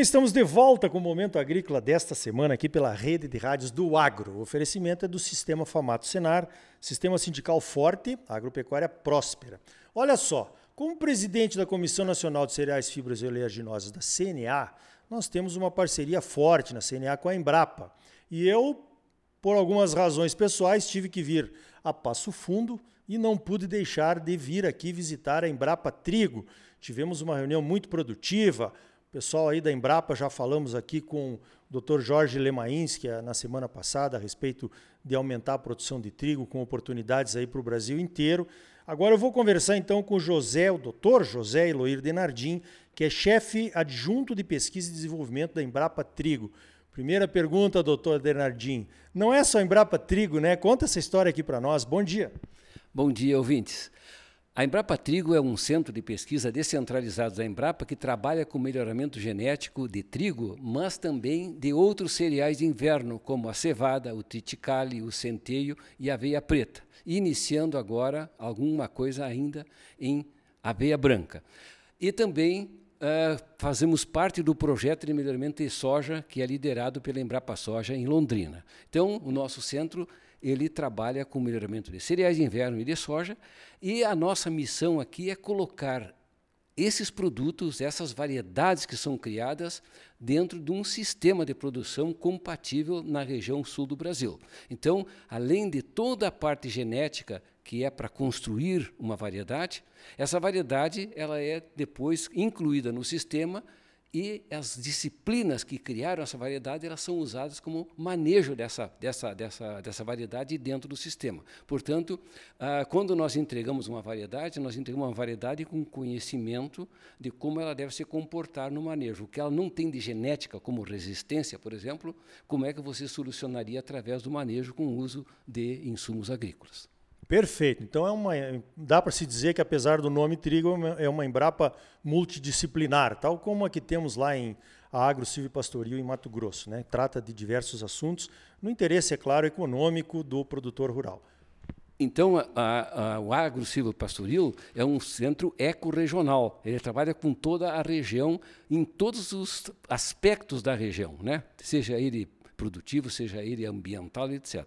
bem, estamos de volta com o Momento Agrícola desta semana aqui pela rede de rádios do Agro. O oferecimento é do Sistema Famato Senar, Sistema Sindical Forte, Agropecuária Próspera. Olha só, como presidente da Comissão Nacional de Cereais, Fibras e Oleaginosas da CNA, nós temos uma parceria forte na CNA com a Embrapa. E eu, por algumas razões pessoais, tive que vir a Passo Fundo e não pude deixar de vir aqui visitar a Embrapa Trigo. Tivemos uma reunião muito produtiva, Pessoal aí da Embrapa, já falamos aqui com o Dr. Jorge Lemainski na semana passada a respeito de aumentar a produção de trigo com oportunidades aí para o Brasil inteiro. Agora eu vou conversar então com o José, o doutor José Eloir Denardim, que é chefe adjunto de pesquisa e desenvolvimento da Embrapa Trigo. Primeira pergunta, doutor Denardim. Não é só Embrapa Trigo, né? Conta essa história aqui para nós. Bom dia. Bom dia, ouvintes. A Embrapa Trigo é um centro de pesquisa descentralizado da Embrapa que trabalha com melhoramento genético de trigo, mas também de outros cereais de inverno, como a cevada, o triticale, o centeio e a aveia preta, iniciando agora alguma coisa ainda em aveia branca. E também Uh, fazemos parte do projeto de melhoramento de soja que é liderado pela Embrapa Soja em Londrina. Então, o nosso centro ele trabalha com melhoramento de cereais de inverno e de soja, e a nossa missão aqui é colocar esses produtos, essas variedades que são criadas dentro de um sistema de produção compatível na região sul do Brasil. Então, além de toda a parte genética que é para construir uma variedade, essa variedade ela é depois incluída no sistema e as disciplinas que criaram essa variedade elas são usadas como manejo dessa, dessa, dessa, dessa variedade dentro do sistema. Portanto, ah, quando nós entregamos uma variedade, nós entregamos uma variedade com conhecimento de como ela deve se comportar no manejo. O que ela não tem de genética, como resistência, por exemplo, como é que você solucionaria através do manejo com o uso de insumos agrícolas. Perfeito. Então é uma, dá para se dizer que apesar do nome trigo é uma Embrapa multidisciplinar, tal como a que temos lá em Agro Pastoril em Mato Grosso, né? Trata de diversos assuntos no interesse, é claro, econômico do produtor rural. Então, a, a, o Agro Pastoril é um centro ecorregional. Ele trabalha com toda a região, em todos os aspectos da região, né? seja ele produtivo, seja ele ambiental, etc.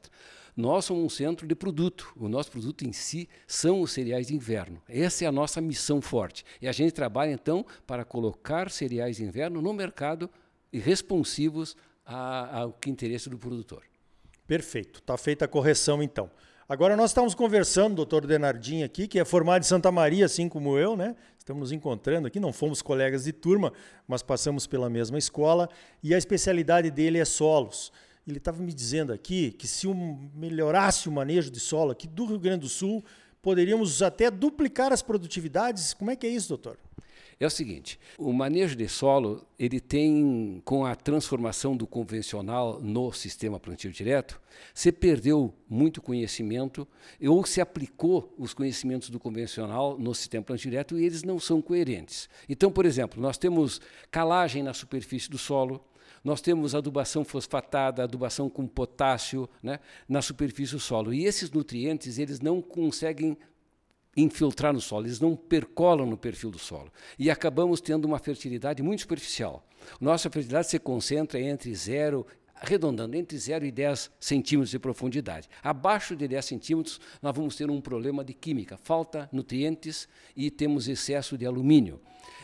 Nós somos um centro de produto. O nosso produto em si são os cereais de inverno. Essa é a nossa missão forte. E a gente trabalha, então, para colocar cereais de inverno no mercado e responsivos ao que interesse do produtor. Perfeito. Está feita a correção, então. Agora nós estamos conversando, doutor Denardim aqui, que é formado em Santa Maria, assim como eu, né? Estamos nos encontrando aqui, não fomos colegas de turma, mas passamos pela mesma escola, e a especialidade dele é solos. Ele estava me dizendo aqui que se um, melhorasse o manejo de solo aqui do Rio Grande do Sul, poderíamos até duplicar as produtividades. Como é que é isso, doutor? É o seguinte, o manejo de solo, ele tem, com a transformação do convencional no sistema plantio direto, se perdeu muito conhecimento ou se aplicou os conhecimentos do convencional no sistema plantio direto e eles não são coerentes. Então, por exemplo, nós temos calagem na superfície do solo, nós temos adubação fosfatada, adubação com potássio né, na superfície do solo. E esses nutrientes eles não conseguem infiltrar no solo, eles não percolam no perfil do solo. E acabamos tendo uma fertilidade muito superficial. Nossa fertilidade se concentra entre 0 arredondando entre 0 e 10 centímetros de profundidade. Abaixo de 10 centímetros, nós vamos ter um problema de química, falta nutrientes e temos excesso de alumínio.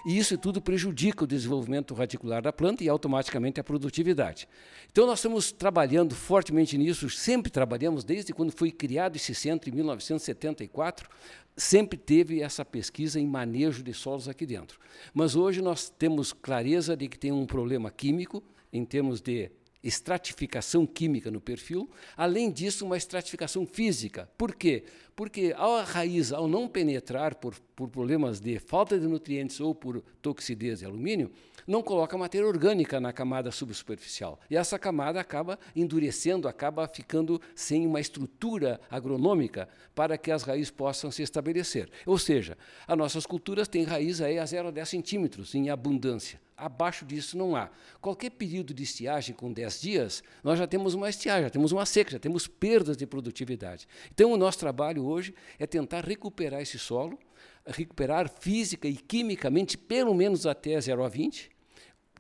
E isso tudo prejudica o desenvolvimento radicular da planta e automaticamente a produtividade. Então nós estamos trabalhando fortemente nisso, sempre trabalhamos desde quando foi criado esse centro em 1974, sempre teve essa pesquisa em manejo de solos aqui dentro. Mas hoje nós temos clareza de que tem um problema químico em termos de estratificação química no perfil, além disso, uma estratificação física. Por quê? Porque a raiz, ao não penetrar por, por problemas de falta de nutrientes ou por toxidez de alumínio, não coloca matéria orgânica na camada subsuperficial. E essa camada acaba endurecendo, acaba ficando sem uma estrutura agronômica para que as raízes possam se estabelecer. Ou seja, as nossas culturas têm raiz aí a 0 a 10 centímetros em abundância. Abaixo disso não há. Qualquer período de estiagem com 10 dias, nós já temos uma estiagem, já temos uma seca, já temos perdas de produtividade. Então, o nosso trabalho hoje é tentar recuperar esse solo, recuperar física e quimicamente pelo menos até 0 a 20,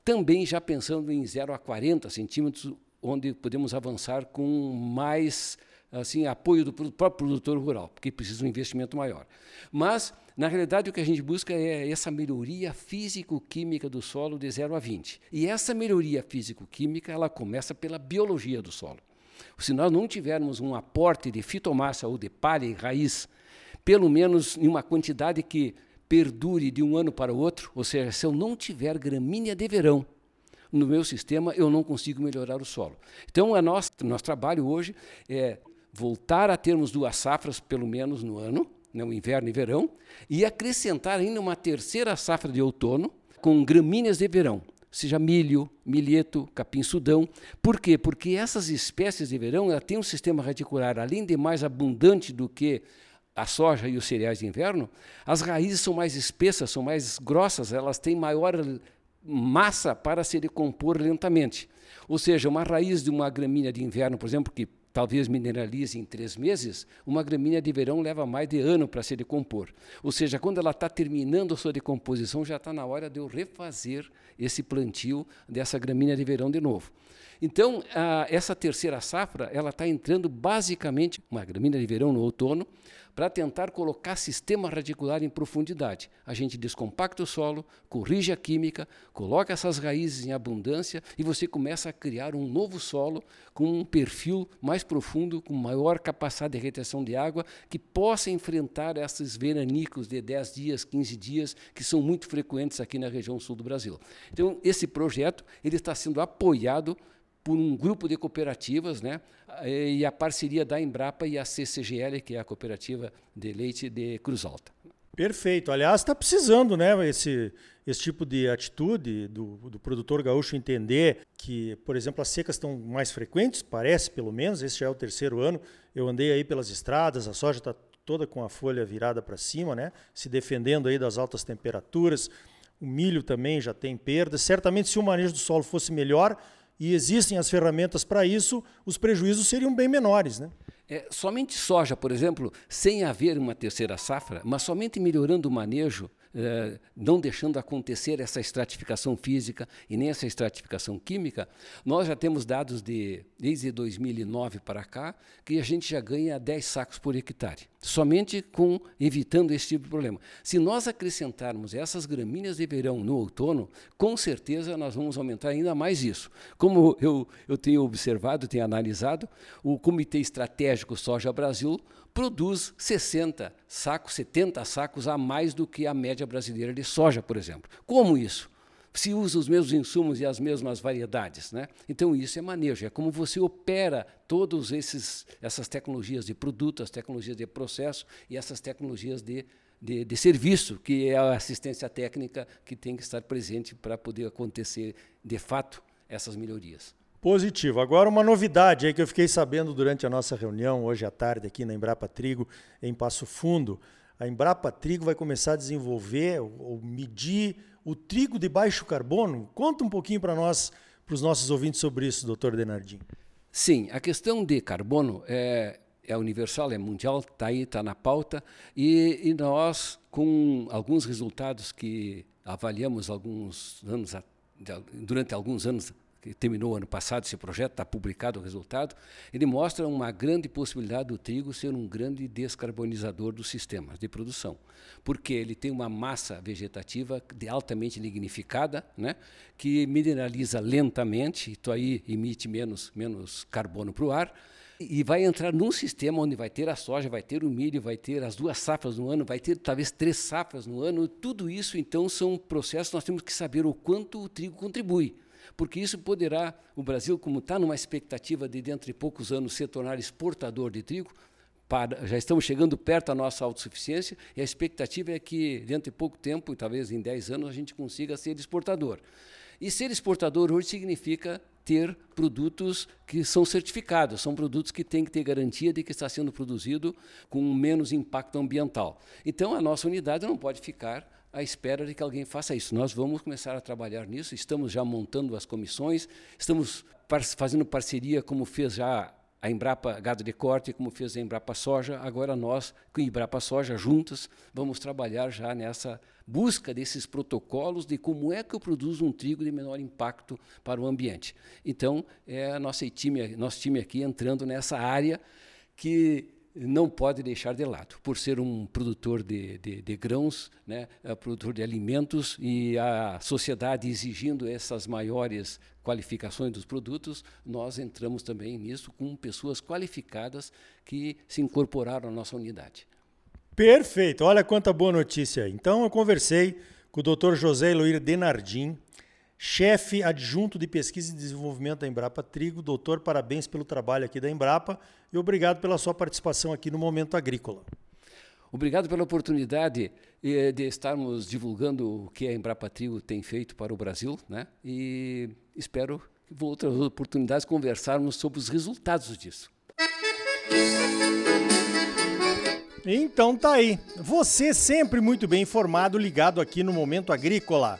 também já pensando em 0 a 40 centímetros, onde podemos avançar com mais assim apoio do próprio produtor rural, porque precisa de um investimento maior. Mas, na realidade, o que a gente busca é essa melhoria físico-química do solo de 0 a 20. E essa melhoria físico-química ela começa pela biologia do solo. Se nós não tivermos um aporte de fitomassa ou de palha e raiz, pelo menos em uma quantidade que perdure de um ano para o outro, ou seja, se eu não tiver gramínea de verão no meu sistema, eu não consigo melhorar o solo. Então, a nosso, nosso trabalho hoje é voltar a termos duas safras, pelo menos no ano, né, o inverno e verão, e acrescentar ainda uma terceira safra de outono com gramíneas de verão, seja milho, milheto, capim-sudão. Por quê? Porque essas espécies de verão têm um sistema radicular, além de mais abundante do que a soja e os cereais de inverno, as raízes são mais espessas, são mais grossas, elas têm maior massa para se decompor lentamente. Ou seja, uma raiz de uma gramínea de inverno, por exemplo, que talvez mineralize em três meses, uma gramínea de verão leva mais de ano para se decompor. Ou seja, quando ela está terminando a sua decomposição, já está na hora de eu refazer esse plantio dessa gramínea de verão de novo. Então, a, essa terceira safra, ela está entrando basicamente, uma gramínea de verão no outono, para tentar colocar sistema radicular em profundidade. A gente descompacta o solo, corrige a química, coloca essas raízes em abundância e você começa a criar um novo solo com um perfil mais profundo, com maior capacidade de retenção de água, que possa enfrentar esses veranicos de 10 dias, 15 dias, que são muito frequentes aqui na região sul do Brasil. Então, esse projeto ele está sendo apoiado por um grupo de cooperativas, né? E a parceria da Embrapa e a CCGL, que é a cooperativa de leite de Cruz Alta. Perfeito. Aliás, está precisando, né, esse, esse tipo de atitude do, do produtor gaúcho entender que, por exemplo, as secas estão mais frequentes, parece pelo menos, esse já é o terceiro ano. Eu andei aí pelas estradas, a soja está toda com a folha virada para cima, né, se defendendo aí das altas temperaturas. O milho também já tem perdas. Certamente, se o manejo do solo fosse melhor, e existem as ferramentas para isso, os prejuízos seriam bem menores. Né? É, somente soja, por exemplo, sem haver uma terceira safra, mas somente melhorando o manejo, é, não deixando acontecer essa estratificação física e nem essa estratificação química, nós já temos dados de desde 2009 para cá que a gente já ganha 10 sacos por hectare, somente com evitando esse tipo de problema. Se nós acrescentarmos essas gramíneas de verão no outono, com certeza nós vamos aumentar ainda mais isso. Como eu, eu tenho observado, tenho analisado, o Comitê Estratégico Soja Brasil produz 60 sacos, 70 sacos a mais do que a média brasileira de soja, por exemplo. Como isso? Se usa os mesmos insumos e as mesmas variedades, né? Então isso é manejo, é como você opera todas essas tecnologias de produto, as tecnologias de processo e essas tecnologias de de, de, serviço, que é a assistência técnica que tem que estar presente para poder acontecer, de fato, essas melhorias. Positivo. Agora uma novidade aí que eu fiquei sabendo durante a nossa reunião hoje à tarde aqui na Embrapa Trigo em Passo Fundo. A Embrapa Trigo vai começar a desenvolver ou medir o trigo de baixo carbono. Conta um pouquinho para nós, para os nossos ouvintes sobre isso, doutor Denardim. Sim, a questão de carbono é, é universal, é mundial, está aí, está na pauta, e, e, nós, com alguns resultados que avaliamos alguns anos, durante alguns anos que terminou ano passado esse projeto, está publicado o resultado, ele mostra uma grande possibilidade do trigo ser um grande descarbonizador dos sistemas de produção, porque ele tem uma massa vegetativa altamente lignificada, né, que mineraliza lentamente, então aí emite menos, menos carbono para o ar, e vai entrar num sistema onde vai ter a soja, vai ter o milho, vai ter as duas safras no ano, vai ter talvez três safras no ano. Tudo isso, então, são processos nós temos que saber o quanto o trigo contribui porque isso poderá, o Brasil, como está numa expectativa de dentro de poucos anos se tornar exportador de trigo, para, já estamos chegando perto da nossa autossuficiência e a expectativa é que dentro de pouco tempo, talvez em 10 anos, a gente consiga ser exportador. E ser exportador hoje significa ter produtos que são certificados, são produtos que têm que ter garantia de que está sendo produzido com menos impacto ambiental. Então, a nossa unidade não pode ficar à espera de que alguém faça isso. Nós vamos começar a trabalhar nisso, estamos já montando as comissões, estamos par fazendo parceria, como fez já a Embrapa Gado de Corte, como fez a Embrapa Soja, agora nós, com a Embrapa Soja juntas, vamos trabalhar já nessa busca desses protocolos de como é que eu produzo um trigo de menor impacto para o ambiente. Então, é a nossa time, nosso time aqui entrando nessa área que não pode deixar de lado, por ser um produtor de, de, de grãos, né, é produtor de alimentos e a sociedade exigindo essas maiores qualificações dos produtos, nós entramos também nisso com pessoas qualificadas que se incorporaram à nossa unidade. Perfeito, olha quanta boa notícia. Então eu conversei com o Dr. José Eloir Denardim, chefe adjunto de pesquisa e desenvolvimento da Embrapa Trigo. Doutor, parabéns pelo trabalho aqui da Embrapa e obrigado pela sua participação aqui no Momento Agrícola. Obrigado pela oportunidade eh, de estarmos divulgando o que a Embrapa Trigo tem feito para o Brasil, né? E espero que outras oportunidades conversarmos sobre os resultados disso. Então tá aí. Você sempre muito bem informado, ligado aqui no Momento Agrícola.